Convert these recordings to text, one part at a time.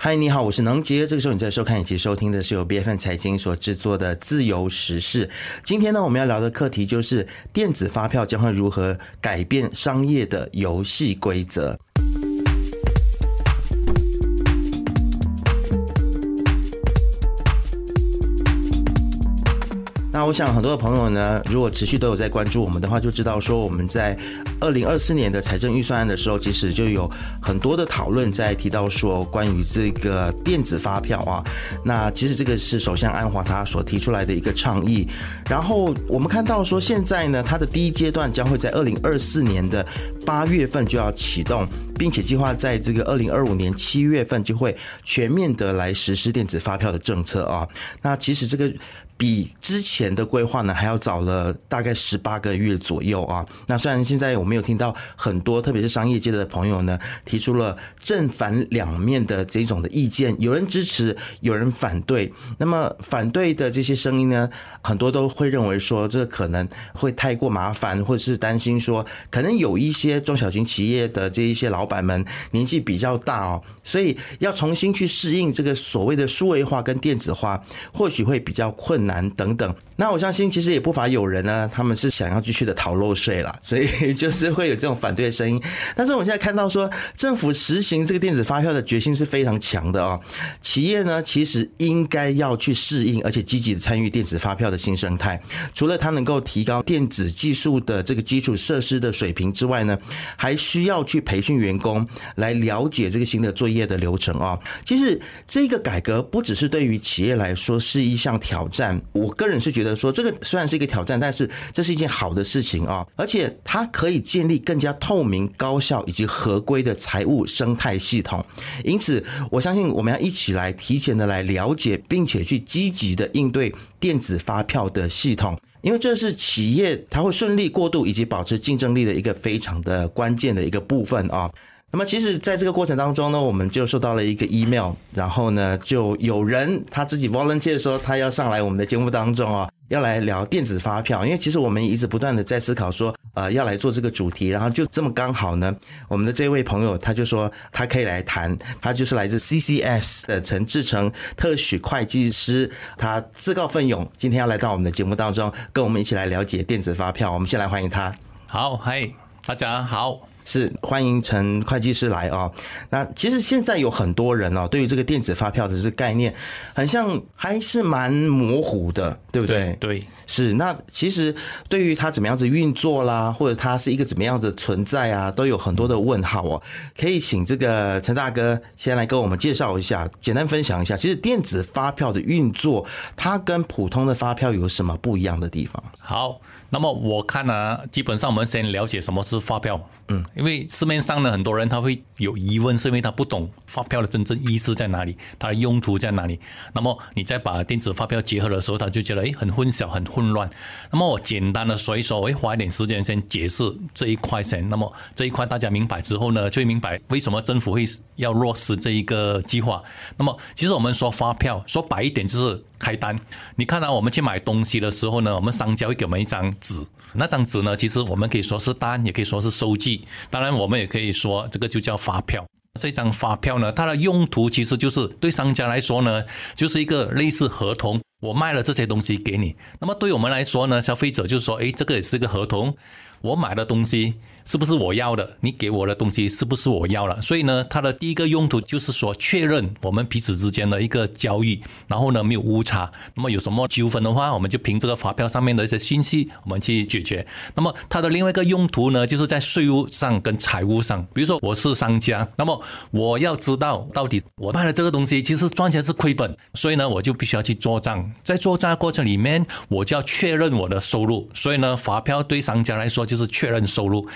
嗨，你好，我是能杰。这个时候你在收看以及收听的是由 B F N 财经所制作的《自由时事》。今天呢，我们要聊的课题就是电子发票将会如何改变商业的游戏规则。那我想很多的朋友呢，如果持续都有在关注我们的话，就知道说我们在二零二四年的财政预算案的时候，其实就有很多的讨论在提到说关于这个电子发票啊。那其实这个是首相安华他所提出来的一个倡议。然后我们看到说现在呢，它的第一阶段将会在二零二四年的八月份就要启动，并且计划在这个二零二五年七月份就会全面的来实施电子发票的政策啊。那其实这个。比之前的规划呢还要早了大概十八个月左右啊。那虽然现在我们有听到很多，特别是商业界的朋友呢，提出了正反两面的这种的意见，有人支持，有人反对。那么反对的这些声音呢，很多都会认为说，这可能会太过麻烦，或者是担心说，可能有一些中小型企业的这一些老板们年纪比较大哦，所以要重新去适应这个所谓的数位化跟电子化，或许会比较困难。难等等，那我相信其实也不乏有人呢，他们是想要继续的逃漏税了，所以就是会有这种反对的声音。但是我们现在看到说，政府实行这个电子发票的决心是非常强的啊。企业呢，其实应该要去适应，而且积极的参与电子发票的新生态。除了它能够提高电子技术的这个基础设施的水平之外呢，还需要去培训员工来了解这个新的作业的流程啊。其实这个改革不只是对于企业来说是一项挑战。我个人是觉得说，这个虽然是一个挑战，但是这是一件好的事情啊，而且它可以建立更加透明、高效以及合规的财务生态系统。因此，我相信我们要一起来提前的来了解，并且去积极的应对电子发票的系统，因为这是企业它会顺利过渡以及保持竞争力的一个非常的关键的一个部分啊。那么，其实，在这个过程当中呢，我们就收到了一个 email，然后呢，就有人他自己 volunteer 说他要上来我们的节目当中啊，要来聊电子发票。因为其实我们一直不断的在思考说，呃，要来做这个主题，然后就这么刚好呢，我们的这位朋友他就说他可以来谈，他就是来自 CCS 的陈志成特许会计师，他自告奋勇今天要来到我们的节目当中，跟我们一起来了解电子发票。我们先来欢迎他。好，嗨，大家好。是欢迎陈会计师来啊。那其实现在有很多人哦，对于这个电子发票的这个概念，很像还是蛮模糊的，对不对？对，是。那其实对于它怎么样子运作啦，或者它是一个怎么样的存在啊，都有很多的问号哦。可以请这个陈大哥先来跟我们介绍一下，简单分享一下，其实电子发票的运作，它跟普通的发票有什么不一样的地方？好。那么我看呢，基本上我们先了解什么是发票，嗯，因为市面上呢很多人他会有疑问，是因为他不懂发票的真正意思在哪里，它的用途在哪里。那么你再把电子发票结合的时候，他就觉得诶很混淆、很混乱。那么我简单的说一说，我会花一点时间先解释这一块先。那么这一块大家明白之后呢，就会明白为什么政府会要落实这一个计划。那么其实我们说发票，说白一点就是。开单，你看到我们去买东西的时候呢，我们商家会给我们一张纸，那张纸呢，其实我们可以说是单，也可以说是收据，当然我们也可以说这个就叫发票。这张发票呢，它的用途其实就是对商家来说呢，就是一个类似合同，我卖了这些东西给你。那么对我们来说呢，消费者就说，哎，这个也是一个合同，我买的东西。是不是我要的？你给我的东西是不是我要了？所以呢，它的第一个用途就是说确认我们彼此之间的一个交易，然后呢没有误差。那么有什么纠纷的话，我们就凭这个发票上面的一些信息，我们去解决。那么它的另外一个用途呢，就是在税务上跟财务上。比如说我是商家，那么我要知道到底我卖的这个东西其实赚钱是亏本，所以呢我就必须要去做账。在做账过程里面，我就要确认我的收入。所以呢，发票对商家来说就是确认收入。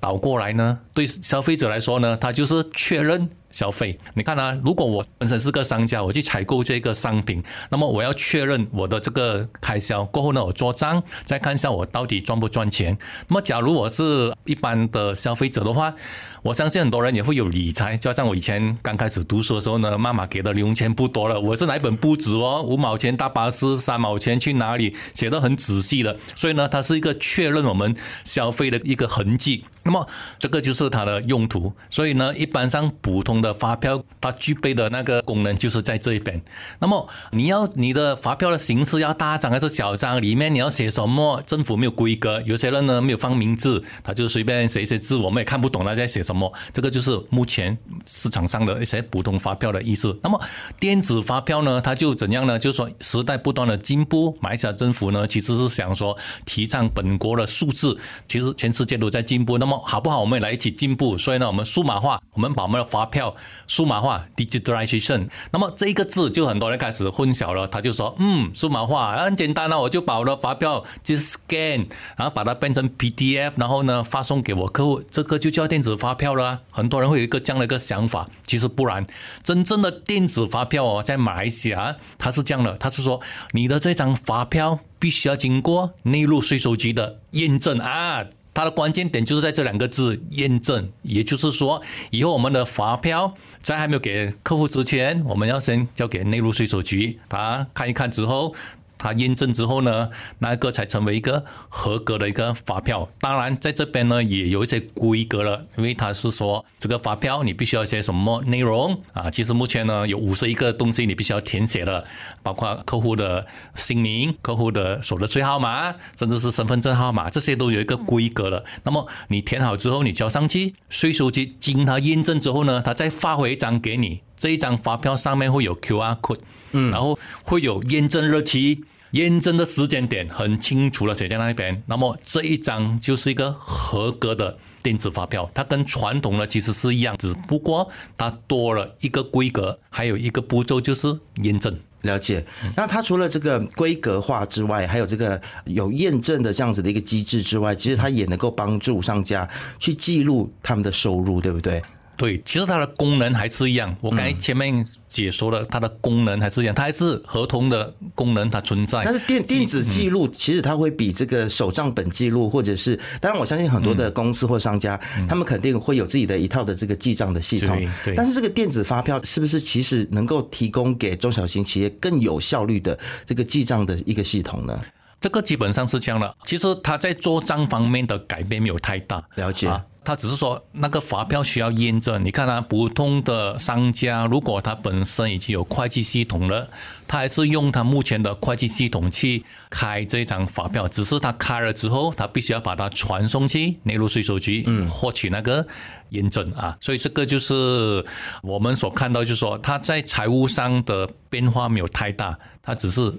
倒过来呢，对消费者来说呢，他就是确认。消费，你看啊，如果我本身是个商家，我去采购这个商品，那么我要确认我的这个开销过后呢，我做账，再看一下我到底赚不赚钱。那么，假如我是一般的消费者的话，我相信很多人也会有理财，就像我以前刚开始读书的时候呢，妈妈给的零用钱不多了，我是哪本不止哦，五毛钱大巴士，三毛钱去哪里，写的很仔细的，所以呢，它是一个确认我们消费的一个痕迹。那么这个就是它的用途，所以呢，一般上普通的发票它具备的那个功能就是在这一边。那么你要你的发票的形式要大张还是小张？里面你要写什么？政府没有规格，有些人呢没有放名字，他就随便写一些字，我们也看不懂他在写什么。这个就是目前市场上的一些普通发票的意思。那么电子发票呢，它就怎样呢？就是说时代不断的进步，马来西亚政府呢其实是想说提倡本国的数字，其实全世界都在进步。那么好不好？我们也来一起进步。所以呢，我们数码化，我们把我们的发票数码化 （digitalization）。那么这一个字就很多人开始混淆了，他就说：“嗯，数码化很简单啊，我就把我的发票就 scan，然后把它变成 PDF，然后呢发送给我客户，这个就叫电子发票了。”很多人会有一个这样的一个想法，其实不然，真正的电子发票哦，在马来西亚它是这样的，它是说你的这张发票必须要经过内陆税收局的验证啊。它的关键点就是在这两个字“验证”，也就是说，以后我们的发票在还没有给客户之前，我们要先交给内陆税收局，他看一看之后。他验证之后呢，那个才成为一个合格的一个发票。当然，在这边呢也有一些规格了，因为他是说这个发票你必须要写什么内容啊？其实目前呢有五十一个东西你必须要填写的，包括客户的姓名、客户的所得税号码，甚至是身份证号码，这些都有一个规格了。那么你填好之后，你交上去，税收局经他验证之后呢，他再发回一张给你。这一张发票上面会有 QR code，嗯，然后会有验证日期、验证的时间点，很清楚的写在那边。那么这一张就是一个合格的电子发票，它跟传统的其实是一样，只不过它多了一个规格，还有一个步骤就是验证。了解。那它除了这个规格化之外，还有这个有验证的这样子的一个机制之外，其实它也能够帮助商家去记录他们的收入，对不对？对，其实它的功能还是一样。我刚才前面解说了，它的功能还是一样，它还是合同的功能它存在。但是电电子记录其实它会比这个手账本记录，或者是当然我相信很多的公司或商家，他们肯定会有自己的一套的这个记账的系统。对。但是这个电子发票是不是其实能够提供给中小型企业更有效率的这个记账的一个系统呢？这个基本上是这样的。其实它在做账方面的改变没有太大。了解。他只是说那个发票需要验证。你看啊，普通的商家如果他本身已经有会计系统了，他还是用他目前的会计系统去开这张发票。只是他开了之后，他必须要把它传送去内陆税收局，嗯，获取那个验证啊。所以这个就是我们所看到，就是说他在财务上的变化没有太大，他只是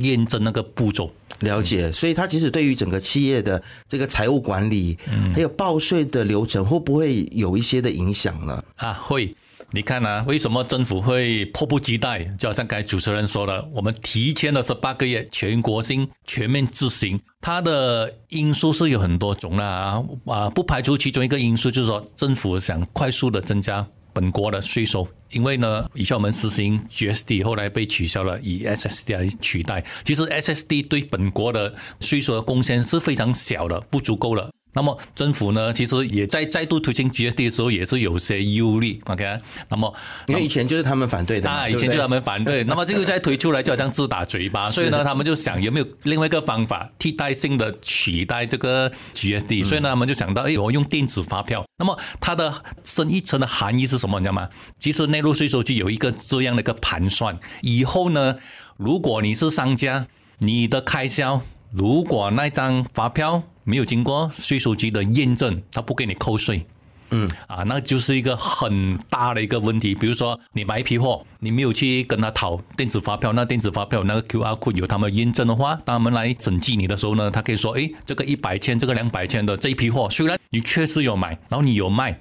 验证那个步骤。了解，所以它其实对于整个企业的这个财务管理，还有报税的流程，会不会有一些的影响呢？啊，会。你看啊，为什么政府会迫不及待？就好像刚才主持人说的，我们提前了十八个月全国性全面执行，它的因素是有很多种啦啊，不排除其中一个因素就是说，政府想快速的增加。本国的税收，因为呢，以前我们实行 GST，后来被取消了，以 SSD 来取代。其实 SSD 对本国的税收的贡献是非常小的，不足够了。那么政府呢，其实也在再度推行 GSD 的时候，也是有些忧虑。OK，那么因为以前就是他们反对的，啊，以前就他们反对，那么这个再推出来就好像自打嘴巴，所以呢，他们就想有没有另外一个方法替代性的取代这个 GSD，所以呢，他们就想到，哎，我用电子发票。那么它的深一层的含义是什么？你知道吗？其实内陆税收局有一个这样的一个盘算，以后呢，如果你是商家，你的开销如果那张发票。没有经过税收局的验证，他不给你扣税，嗯，啊，那就是一个很大的一个问题。比如说，你买一批货，你没有去跟他讨电子发票，那电子发票那个 QR code 有他们验证的话，当他们来审计你的时候呢，他可以说，哎，这个一百千，这个两百千的这一批货，虽然你确实有买，然后你有卖。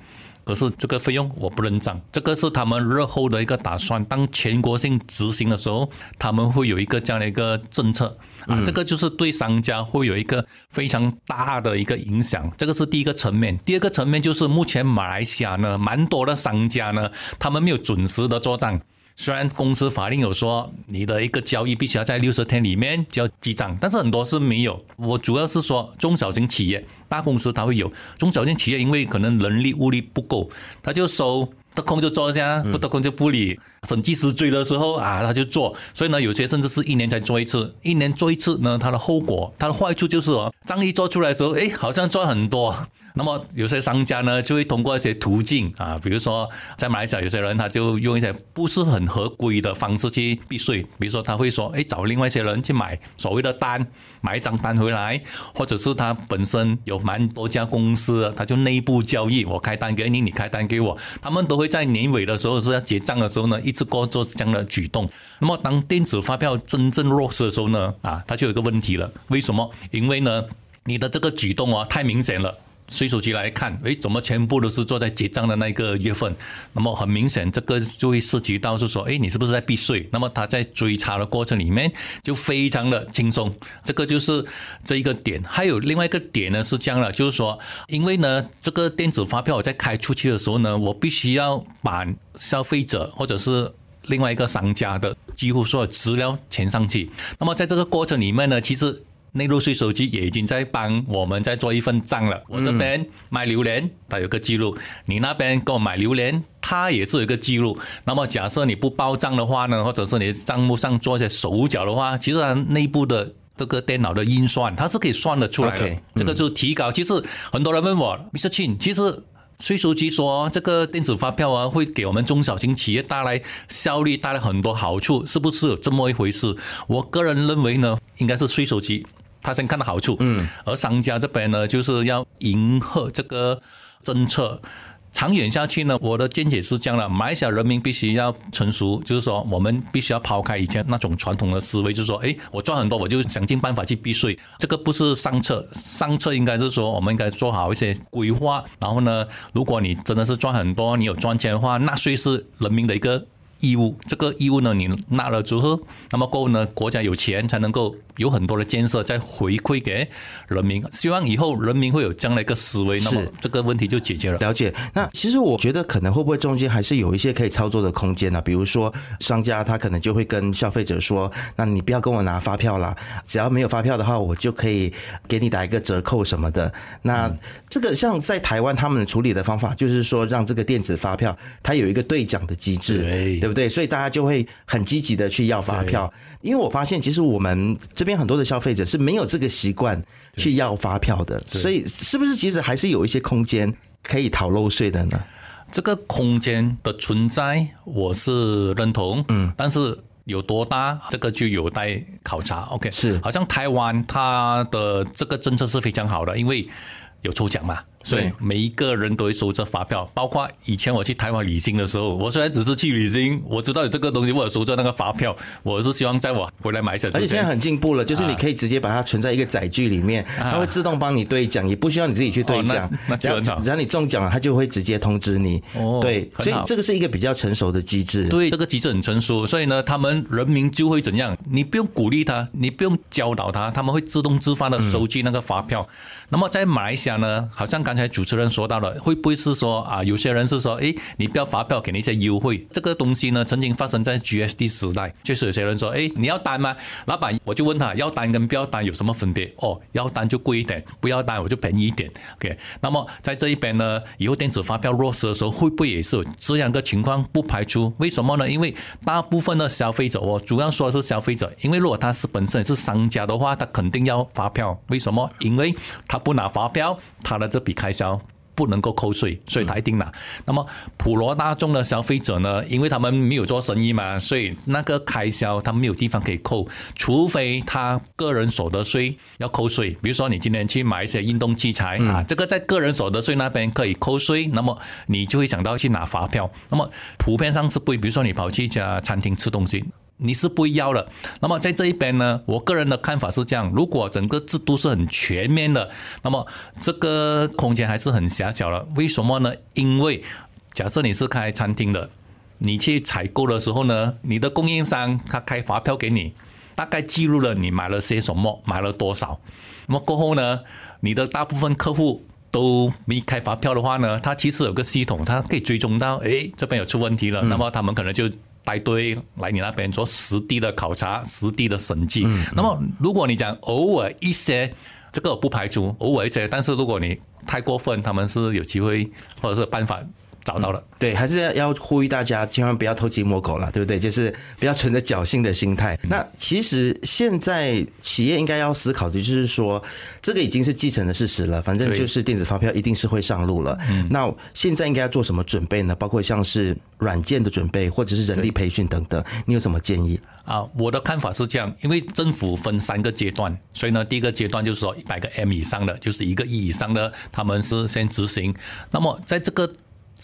可是这个费用我不能涨，这个是他们日后的一个打算。当全国性执行的时候，他们会有一个这样的一个政策啊，这个就是对商家会有一个非常大的一个影响。这个是第一个层面。第二个层面就是目前马来西亚呢，蛮多的商家呢，他们没有准时的做账。虽然公司法令有说你的一个交易必须要在六十天里面就要记账，但是很多是没有。我主要是说中小型企业，大公司它会有，中小型企业因为可能人力物力不够，他就收得空就做一下，不得空就不理。审计师追的时候啊，他就做。所以呢，有些甚至是一年才做一次，一年做一次呢，它的后果，它的坏处就是哦，账一做出来的时候，哎，好像赚很多。那么有些商家呢，就会通过一些途径啊，比如说在马来西亚，有些人他就用一些不是很合规的方式去避税，比如说他会说，哎，找另外一些人去买所谓的单，买一张单回来，或者是他本身有蛮多家公司，他就内部交易，我开单给你，你开单给我，他们都会在年尾的时候是要结账的时候呢，一次过做这样的举动。那么当电子发票真正落实的时候呢，啊，它就有一个问题了，为什么？因为呢，你的这个举动啊太明显了。税收局来看，诶，怎么全部都是做在结账的那个月份？那么很明显，这个就会涉及到是说，诶，你是不是在避税？那么他在追查的过程里面就非常的轻松。这个就是这一个点。还有另外一个点呢，是这样的，就是说，因为呢，这个电子发票我在开出去的时候呢，我必须要把消费者或者是另外一个商家的几乎所有资料填上去。那么在这个过程里面呢，其实。内陆税收局也已经在帮我们在做一份账了。我这边买榴莲，它有个记录；你那边给我买榴莲，它也是有一个记录。那么假设你不报账的话呢，或者是你账目上做一些手脚的话，其实它内部的这个电脑的运算，它是可以算得出来的。这个就提高。其实很多人问我，Mr. Chin，其实税收局说这个电子发票啊，会给我们中小型企业带来效率，带来很多好处，是不是有这么一回事？我个人认为呢，应该是税收局。他先看到好处，嗯，而商家这边呢，就是要迎合这个政策。长远下去呢，我的见解是这样的：马来西亚人民必须要成熟，就是说，我们必须要抛开以前那种传统的思维，就是说，哎，我赚很多，我就想尽办法去避税。这个不是上策，上策应该是说，我们应该做好一些规划。然后呢，如果你真的是赚很多，你有赚钱的话，纳税是人民的一个义务。这个义务呢，你纳了之后，那么过后呢，国家有钱才能够。有很多的建设再回馈给人民，希望以后人民会有这样的一个思维，那么这个问题就解决了。了解。那其实我觉得可能会不会中间还是有一些可以操作的空间呢？比如说商家他可能就会跟消费者说：“那你不要跟我拿发票啦，只要没有发票的话，我就可以给你打一个折扣什么的。”那这个像在台湾他们处理的方法，就是说让这个电子发票它有一个兑奖的机制，对不对？所以大家就会很积极的去要发票。因为我发现其实我们这。这边很多的消费者是没有这个习惯去要发票的，所以是不是其实还是有一些空间可以逃漏税的呢？这个空间的存在，我是认同，嗯，但是有多大，这个就有待考察。OK，是，好像台湾它的这个政策是非常好的，因为有抽奖嘛。所以每一个人都会收这发票，包括以前我去台湾旅行的时候，我虽然只是去旅行，我知道有这个东西，我有收着那个发票，我是希望在我回来买下。而且现在很进步了，就是你可以直接把它存在一个载具里面，它会自动帮你兑奖，也不需要你自己去兑奖。那就很好。然后你中奖了，它就会直接通知你。哦，对，所以这个是一个比较成熟的机制。对，这个机制很成熟，所以呢，他们人民就会怎样？你不用鼓励他，你不用教导他，他们会自动自发的收集那个发票。那么在马来西亚呢，好像刚刚才主持人说到了。会不会是说啊？有些人是说，哎，你不要发票，给你一些优惠。这个东西呢，曾经发生在 GSD 时代，就是有些人说，哎，你要单吗？老板，我就问他，要单跟不要单有什么分别？哦，要单就贵一点，不要单我就便宜一点。OK，那么在这一边呢，以后电子发票落实的时候，会不会也是有这样的情况？不排除。为什么呢？因为大部分的消费者，我主要说的是消费者，因为如果他是本身是商家的话，他肯定要发票。为什么？因为他不拿发票，他的这笔开销。不能够扣税，所以他一定拿。那么普罗大众的消费者呢？因为他们没有做生意嘛，所以那个开销他没有地方可以扣，除非他个人所得税要扣税。比如说你今天去买一些运动器材啊，这个在个人所得税那边可以扣税，那么你就会想到去拿发票。那么普遍上是不会，比如说你跑去一家餐厅吃东西。你是不要了。那么在这一边呢，我个人的看法是这样：如果整个制度是很全面的，那么这个空间还是很狭小了。为什么呢？因为假设你是开餐厅的，你去采购的时候呢，你的供应商他开发票给你，大概记录了你买了些什么，买了多少。那么过后呢，你的大部分客户都没开发票的话呢，他其实有个系统，它可以追踪到，哎，这边有出问题了。那么他们可能就。带队来你那边做实地的考察、实地的审计。那么，如果你讲偶尔一些，这个不排除偶尔一些，但是如果你太过分，他们是有机会或者是办法找到了。对，还是要要呼吁大家，千万不要偷鸡摸狗了，对不对？就是不要存着侥幸的心态。那其实现在企业应该要思考的就是说，这个已经是既成的事实了，反正就是电子发票一定是会上路了。那现在应该要做什么准备呢？包括像是软件的准备，或者是人力培训等等，你有什么建议？啊，我的看法是这样，因为政府分三个阶段，所以呢，第一个阶段就是说一百个 M 以上的，就是一个亿以上的，他们是先执行。那么在这个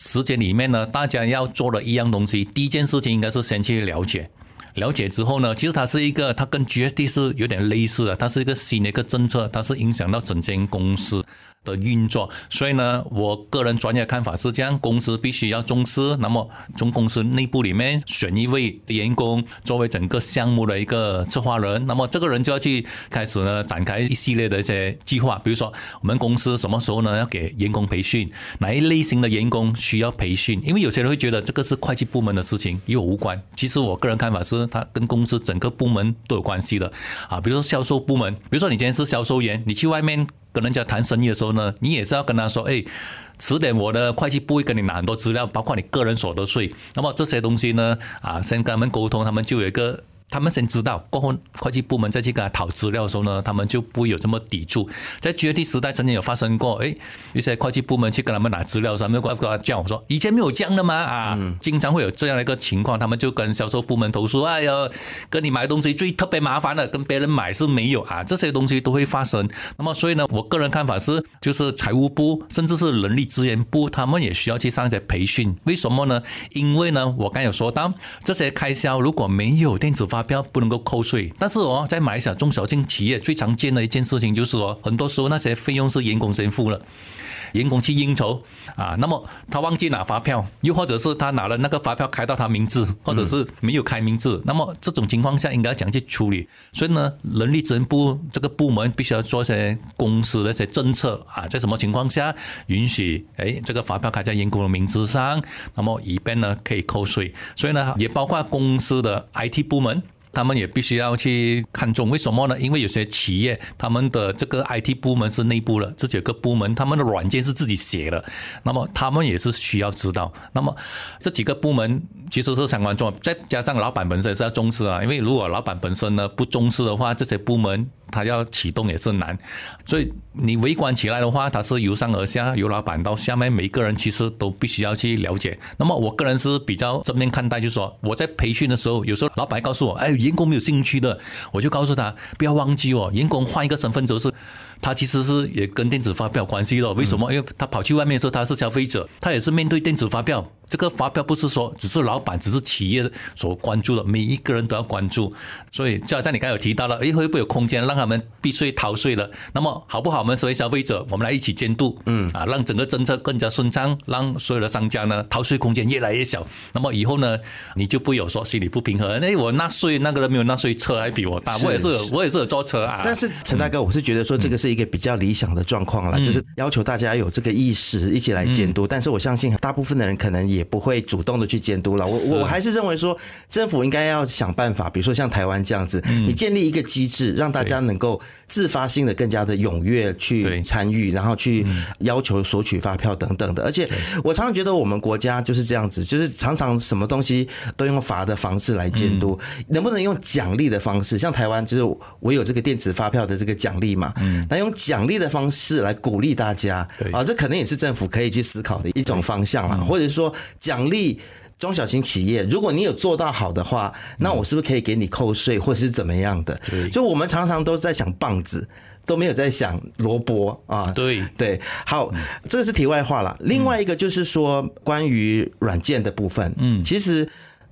时间里面呢，大家要做的一样东西，第一件事情应该是先去了解，了解之后呢，其实它是一个，它跟 GSD 是有点类似的，它是一个新的一个政策，它是影响到整间公司。的运作，所以呢，我个人专业看法是这样：公司必须要重视。那么，从公司内部里面选一位员工作为整个项目的一个策划人，那么这个人就要去开始呢展开一系列的一些计划。比如说，我们公司什么时候呢要给员工培训？哪一类型的员工需要培训？因为有些人会觉得这个是会计部门的事情，与我无关。其实我个人看法是，它跟公司整个部门都有关系的啊。比如说销售部门，比如说你今天是销售员，你去外面。跟人家谈生意的时候呢，你也是要跟他说，哎，迟点我的会计不会跟你拿很多资料，包括你个人所得税，那么这些东西呢，啊，先跟他们沟通，他们就有一个。他们先知道，过后会计部门再去跟他讨资料的时候呢，他们就不会有这么抵触。在 GT 时代曾经有发生过，哎，一些会计部门去跟他们拿资料，他们过来叫我说：“以前没有这样的吗？”啊，经常会有这样的一个情况，他们就跟销售部门投诉：“哎呀，跟你买东西最特别麻烦的，跟别人买是没有啊。”这些东西都会发生。那么，所以呢，我个人看法是，就是财务部甚至是人力资源部，他们也需要去上一些培训。为什么呢？因为呢，我刚有说到，这些开销如果没有电子发票不能够扣税，但是哦，在马来西亚中小型企业最常见的一件事情就是说，很多时候那些费用是员工先付了。员工去应酬啊，那么他忘记拿发票，又或者是他拿了那个发票开到他名字，或者是没有开名字，那么这种情况下应该怎样去处理？所以呢，人力资源部这个部门必须要做一些公司的一些政策啊，在什么情况下允许哎这个发票开在员工的名字上，那么以便呢可以扣税。所以呢，也包括公司的 IT 部门。他们也必须要去看重，为什么呢？因为有些企业他们的这个 IT 部门是内部的，这几个部门他们的软件是自己写的，那么他们也是需要知道。那么这几个部门其实是相关重，再加上老板本身是要重视啊，因为如果老板本身呢不重视的话，这些部门。他要启动也是难，所以你围观起来的话，它是由上而下，由老板到下面每一个人其实都必须要去了解。那么我个人是比较正面看待，就是说我在培训的时候，有时候老板告诉我，哎，员工没有兴趣的，我就告诉他不要忘记哦，员工换一个身份就是。他其实是也跟电子发票有关系的，为什么？因为他跑去外面的时候，他是消费者，他也是面对电子发票。这个发票不是说只是老板，只是企业所关注的，每一个人都要关注。所以就好像你刚才有提到了，哎，会不会有空间让他们避税逃税了？那么好不好？我们作为消费者，我们来一起监督，嗯啊，让整个政策更加顺畅，让所有的商家呢逃税空间越来越小。那么以后呢，你就不有说心里不平衡。哎，我纳税那个人没有纳税，车还比我大。我也是，我也是有坐车啊。但是陈大哥，我是觉得说这个是。一个比较理想的状况了，就是要求大家有这个意识，一起来监督。但是我相信大部分的人可能也不会主动的去监督了。我我还是认为说，政府应该要想办法，比如说像台湾这样子，你建立一个机制，让大家能够自发性的更加的踊跃去参与，然后去要求索取发票等等的。而且我常常觉得我们国家就是这样子，就是常常什么东西都用罚的方式来监督，能不能用奖励的方式？像台湾就是我有这个电子发票的这个奖励嘛，嗯。用奖励的方式来鼓励大家，啊，这可能也是政府可以去思考的一种方向啦，或者说奖励中小型企业，如果你有做到好的话，那我是不是可以给你扣税，或者是怎么样的？就我们常常都在想棒子，都没有在想萝卜啊。对。对，好，这个是题外话了。另外一个就是说关于软件的部分，嗯，其实。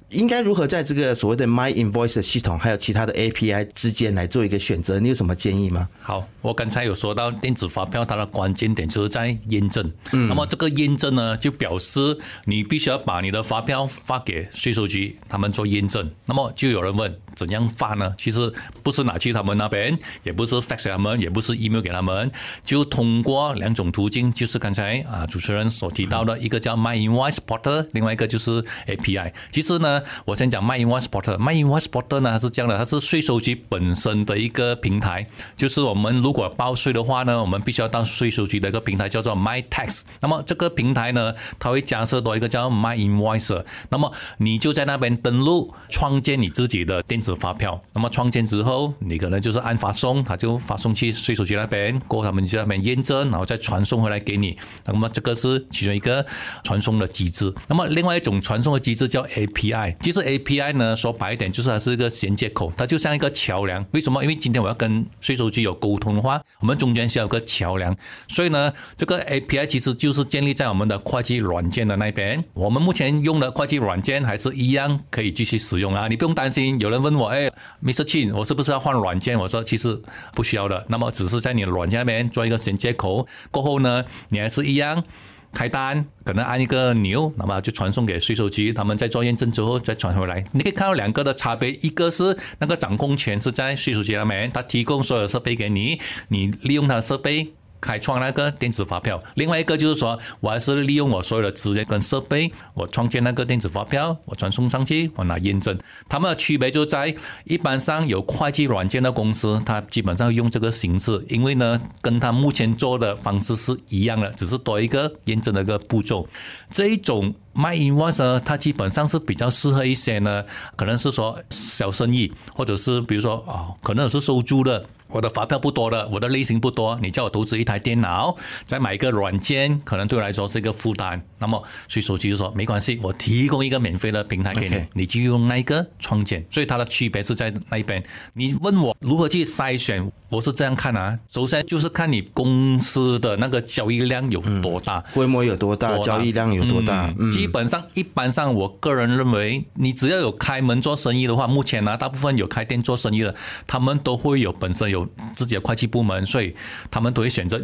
应该如何在这个所谓的 My Invoice 系统还有其他的 API 之间来做一个选择？你有什么建议吗？好，我刚才有说到电子发票，它的关键点就是在验证。嗯，那么这个验证呢，就表示你必须要把你的发票发给税收局，他们做验证。那么就有人问。怎样发呢？其实不是拿去他们那边，也不是 fax 他们，也不是 email 给他们，就通过两种途径，就是刚才啊主持人所提到的一个叫 My Invoice Portal，另外一个就是 API。其实呢，我先讲 My Invoice Portal。My Invoice Portal 呢，它是这样的，它是税收局本身的一个平台，就是我们如果报税的话呢，我们必须要到税收局的一个平台叫做 My Tax。那么这个平台呢，它会加设多一个叫 My Invoice。那么你就在那边登录，创建你自己的电子发票。那么创建之后，你可能就是按发送，它就发送去税收局那边，过他们就在那边验证，然后再传送回来给你。那么这个是其中一个传送的机制。那么另外一种传送的机制叫 API。其实 API 呢，说白一点就是它是一个衔接口，它就像一个桥梁。为什么？因为今天我要跟税收局有沟通的话，我们中间需要有个桥梁。所以呢，这个 API 其实就是建立在我们的会计软件的那边。我们目前用的会计软件还是一样可以继续使用啊，你不用担心。有人问我，哎，Mr. Chin，我是不是要换软件？我说其实不需要的。那么只是在你的软件那边做一个衔接口，过后呢，你还是一样开单，可能按一个钮，那么就传送给税收局，他们在做验证之后再传回来。你可以看到两个的差别，一个是那个掌控权是在税收局那边，他提供所有设备给你，你利用他的设备。开创那个电子发票，另外一个就是说，我还是利用我所有的资源跟设备，我创建那个电子发票，我传送上去，我拿验证。它们的区别就在，一般上有会计软件的公司，它基本上用这个形式，因为呢，跟它目前做的方式是一样的，只是多一个验证的一个步骤。这一种 My Invoice 呢，它基本上是比较适合一些呢，可能是说小生意，或者是比如说啊，可能是收租的。我的发票不多的，我的类型不多，你叫我投资一台电脑，再买一个软件，可能对我来说是一个负担。那么所以手机就说没关系，我提供一个免费的平台给你，你就用那一个创建。所以它的区别是在那一边。你问我如何去筛选，我是这样看啊，首先就是看你公司的那个交易量有多大，规模有多大，交易量有多大。基本上，一般上，我个人认为，你只要有开门做生意的话，目前呢，大部分有开店做生意的，他们都会有本身有。自己的会计部门，所以他们都会选择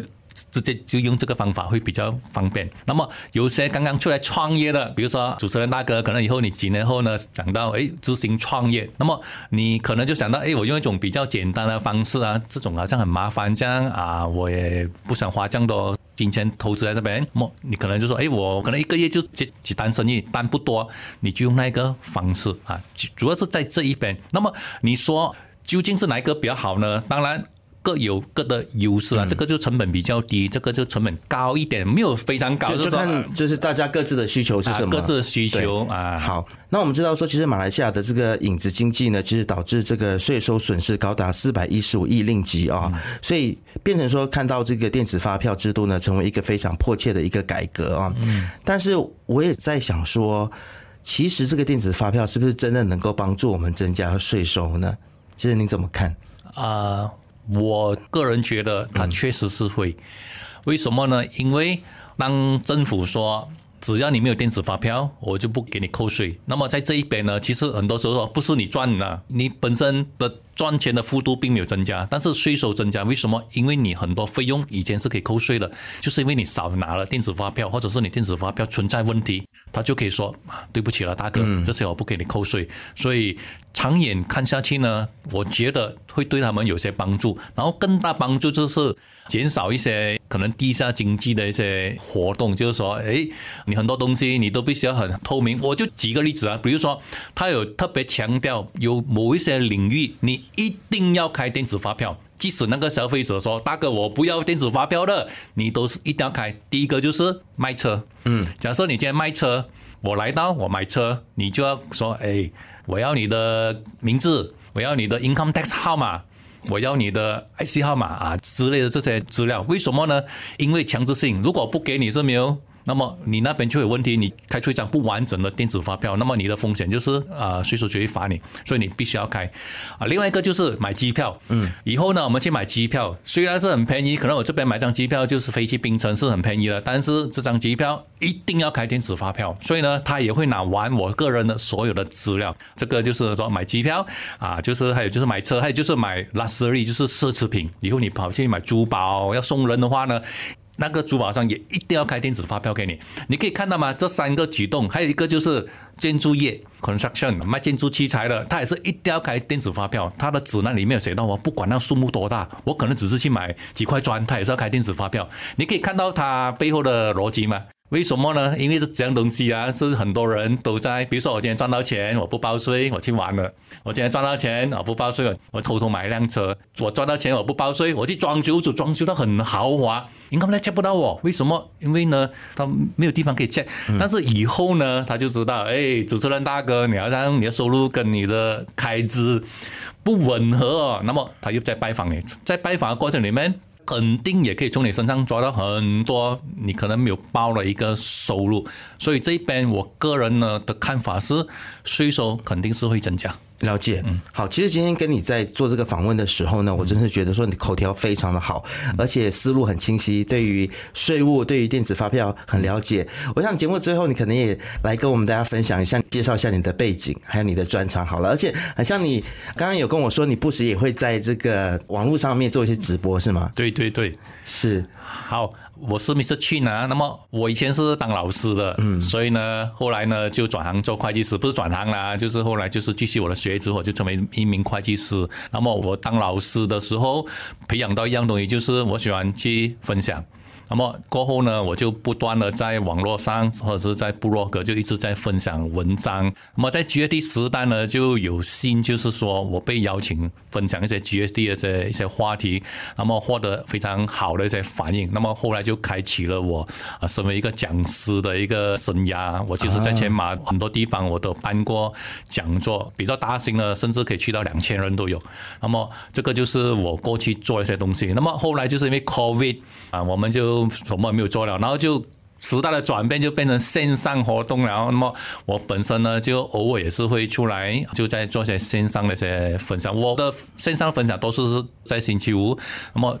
直接就用这个方法会比较方便。那么有些刚刚出来创业的，比如说主持人大哥，可能以后你几年后呢想到哎执行创业，那么你可能就想到哎我用一种比较简单的方式啊，这种好像很麻烦这样啊，我也不想花这么多金钱投资在这边。么你可能就说哎我可能一个月就接几单生意，单不多，你就用那个方式啊，主要是在这一边。那么你说究竟是哪一个比较好呢？当然。各有各的优势啊，这个就成本比较低，这个就成本高一点，没有非常高，就看就是大家各自的需求是什么，各自的需求啊。好，那我们知道说，其实马来西亚的这个影子经济呢，其实导致这个税收损失高达四百一十五亿令吉啊，所以变成说看到这个电子发票制度呢，成为一个非常迫切的一个改革啊。嗯，但是我也在想说，其实这个电子发票是不是真的能够帮助我们增加税收呢？其实你怎么看啊？我个人觉得它确实是会，为什么呢？因为当政府说只要你没有电子发票，我就不给你扣税。那么在这一边呢，其实很多时候不是你赚的，你本身的赚钱的幅度并没有增加，但是税收增加。为什么？因为你很多费用以前是可以扣税的，就是因为你少拿了电子发票，或者是你电子发票存在问题。他就可以说啊，对不起了，大哥，这些我不给你扣税。所以长远看下去呢，我觉得会对他们有些帮助。然后更大帮助就是减少一些可能地下经济的一些活动，就是说，哎，你很多东西你都必须要很透明。我就举个例子啊，比如说他有特别强调，有某一些领域你一定要开电子发票。即使那个消费者说：“大哥，我不要电子发票的，你都是一定要开。”第一个就是卖车，嗯，假设你今天卖车，我来到我买车，你就要说：“哎，我要你的名字，我要你的 income tax 号码，我要你的 IC 号码啊之类的这些资料。”为什么呢？因为强制性，如果不给你，是没有。那么你那边就有问题，你开出一张不完整的电子发票，那么你的风险就是啊，税收局会罚你，所以你必须要开啊。另外一个就是买机票，嗯，以后呢我们去买机票，虽然是很便宜，可能我这边买张机票就是飞去槟城是很便宜的，但是这张机票一定要开电子发票，所以呢他也会拿完我个人的所有的资料。这个就是说买机票啊，就是还有就是买车，还有就是买 luxury 就是奢侈品，以后你跑去买珠宝要送人的话呢。那个珠宝商也一定要开电子发票给你。你可以看到吗？这三个举动，还有一个就是建筑业 construction 卖建筑器材的，他也是一定要开电子发票。他的指南里面有写到，我不管那数目多大，我可能只是去买几块砖，他也是要开电子发票。你可以看到他背后的逻辑吗？为什么呢？因为这这样东西啊，是很多人都在。比如说，我今天赚到钱，我不报税，我去玩了；我今天赚到钱，我不报税，我偷偷买一辆车。我赚到钱，我不报税，我去装修，就装修的很豪华，银行来接不到我。为什么？因为呢，他没有地方可以借。但是以后呢，他就知道，哎，主持人大哥，你要让你的收入跟你的开支不吻合，那么他又在拜访你，在拜访的过程里面。肯定也可以从你身上抓到很多你可能没有报的一个收入，所以这边我个人呢的看法是，税收肯定是会增加。了解，嗯，好，其实今天跟你在做这个访问的时候呢，我真是觉得说你口条非常的好，而且思路很清晰，对于税务、对于电子发票很了解。我想节目最后你可能也来跟我们大家分享一下，介绍一下你的背景，还有你的专长好了。而且很像你刚刚有跟我说，你不时也会在这个网络上面做一些直播，是吗？对对对，是。好。我是 Mr. Chin 啊，那么我以前是当老师的，嗯，所以呢，后来呢就转行做会计师，不是转行啦，就是后来就是继续我的学之后就成为一名会计师。那么我当老师的时候，培养到一样东西，就是我喜欢去分享。那么过后呢，我就不断的在网络上或者是在部落格就一直在分享文章。那么在 GSD 时代呢，就有幸就是说我被邀请分享一些 GSD 的这一些话题，那么获得非常好的一些反应。那么后来就开启了我啊身为一个讲师的一个生涯。我就是在前马很多地方我都办过讲座，比较大型的甚至可以去到两千人都有。那么这个就是我过去做一些东西。那么后来就是因为 COVID 啊，我们就什么没有做了，然后就时代的转变就变成线上活动了。那么我本身呢，就偶尔也是会出来，就在做些线上的些分享。我的线上分享都是在星期五，那么。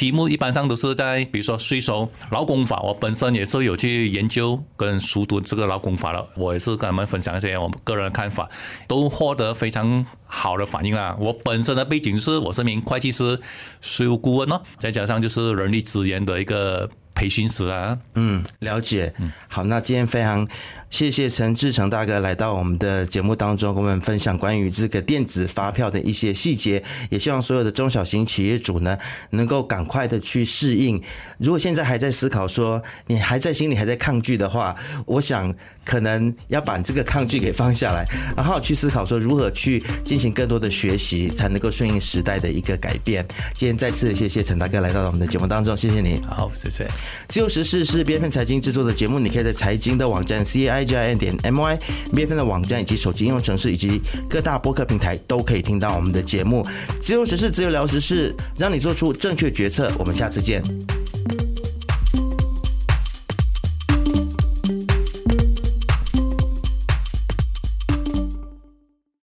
题目一般上都是在，比如说税收、劳工法，我本身也是有去研究跟熟读这个劳工法了，我也是跟他们分享一些我个人的看法，都获得非常好的反应啦。我本身的背景是，我是名会计师、税务顾问哦，再加上就是人力资源的一个培训师啊。嗯，了解。嗯，好，那今天非常。谢谢陈志成大哥来到我们的节目当中，跟我们分享关于这个电子发票的一些细节。也希望所有的中小型企业主呢，能够赶快的去适应。如果现在还在思考说你还在心里还在抗拒的话，我想可能要把这个抗拒给放下来，然后去思考说如何去进行更多的学习，才能够顺应时代的一个改变。今天再次谢谢陈大哥来到我们的节目当中，谢谢你。好，谢谢。自由时事是 B F N 财经制作的节目，你可以在财经的网站 C I。g i n 点 my B F N 的网站以及手机应用程式以及各大播客平台都可以听到我们的节目。自由时事，自由聊时事，让你做出正确决策。我们下次见。